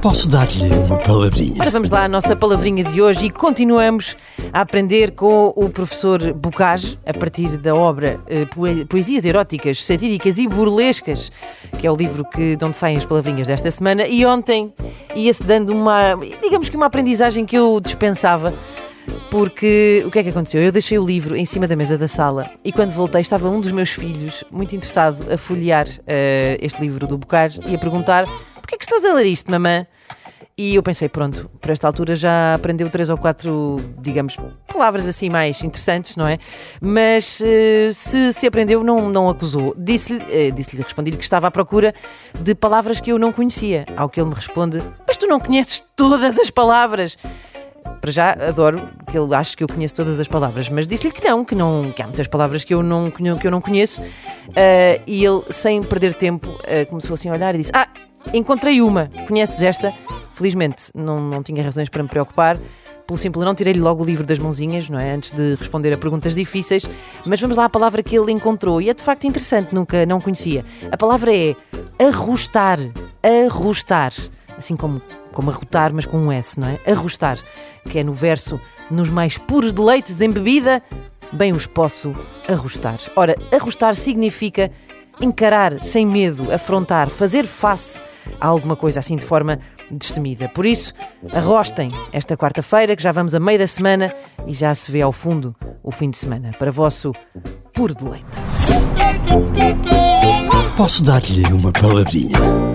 Posso dar-lhe uma palavrinha? Ora, vamos lá à nossa palavrinha de hoje e continuamos a aprender com o professor Bocage a partir da obra eh, Poe- Poesias Eróticas, Satíricas e Burlescas, que é o livro que, de onde saem as palavrinhas desta semana. E ontem ia-se dando uma, digamos que uma aprendizagem que eu dispensava. Porque o que é que aconteceu? Eu deixei o livro em cima da mesa da sala e quando voltei estava um dos meus filhos muito interessado a folhear eh, este livro do Bocage e a perguntar porquê é que estás a ler isto, mamã? E eu pensei, pronto, para esta altura já aprendeu três ou quatro, digamos, palavras assim mais interessantes, não é? Mas eh, se, se aprendeu, não, não acusou. Disse-lhe, eh, disse-lhe, respondi-lhe que estava à procura de palavras que eu não conhecia. Ao que ele me responde, mas tu não conheces todas as palavras. Para já adoro que ele ache que eu conheço todas as palavras, mas disse-lhe que não, que não, que há muitas palavras que eu não, que eu não conheço. Eh, e ele, sem perder tempo, eh, começou assim a olhar e disse: Ah, encontrei uma, conheces esta? Felizmente não, não tinha razões para me preocupar. Pelo simples não tirei-lhe logo o livro das mãozinhas, não é? Antes de responder a perguntas difíceis. Mas vamos lá à palavra que ele encontrou. E é de facto interessante, nunca não conhecia. A palavra é arrostar. Arrostar. Assim como, como arrotar, mas com um S, não é? Arrostar. Que é no verso, nos mais puros deleites em bebida, bem os posso arrostar. Ora, arrostar significa encarar sem medo, afrontar, fazer face alguma coisa assim de forma destemida. Por isso, arrostem esta quarta-feira, que já vamos a meio da semana e já se vê ao fundo o fim de semana. Para vosso puro deleite. Posso dar-lhe uma palavrinha?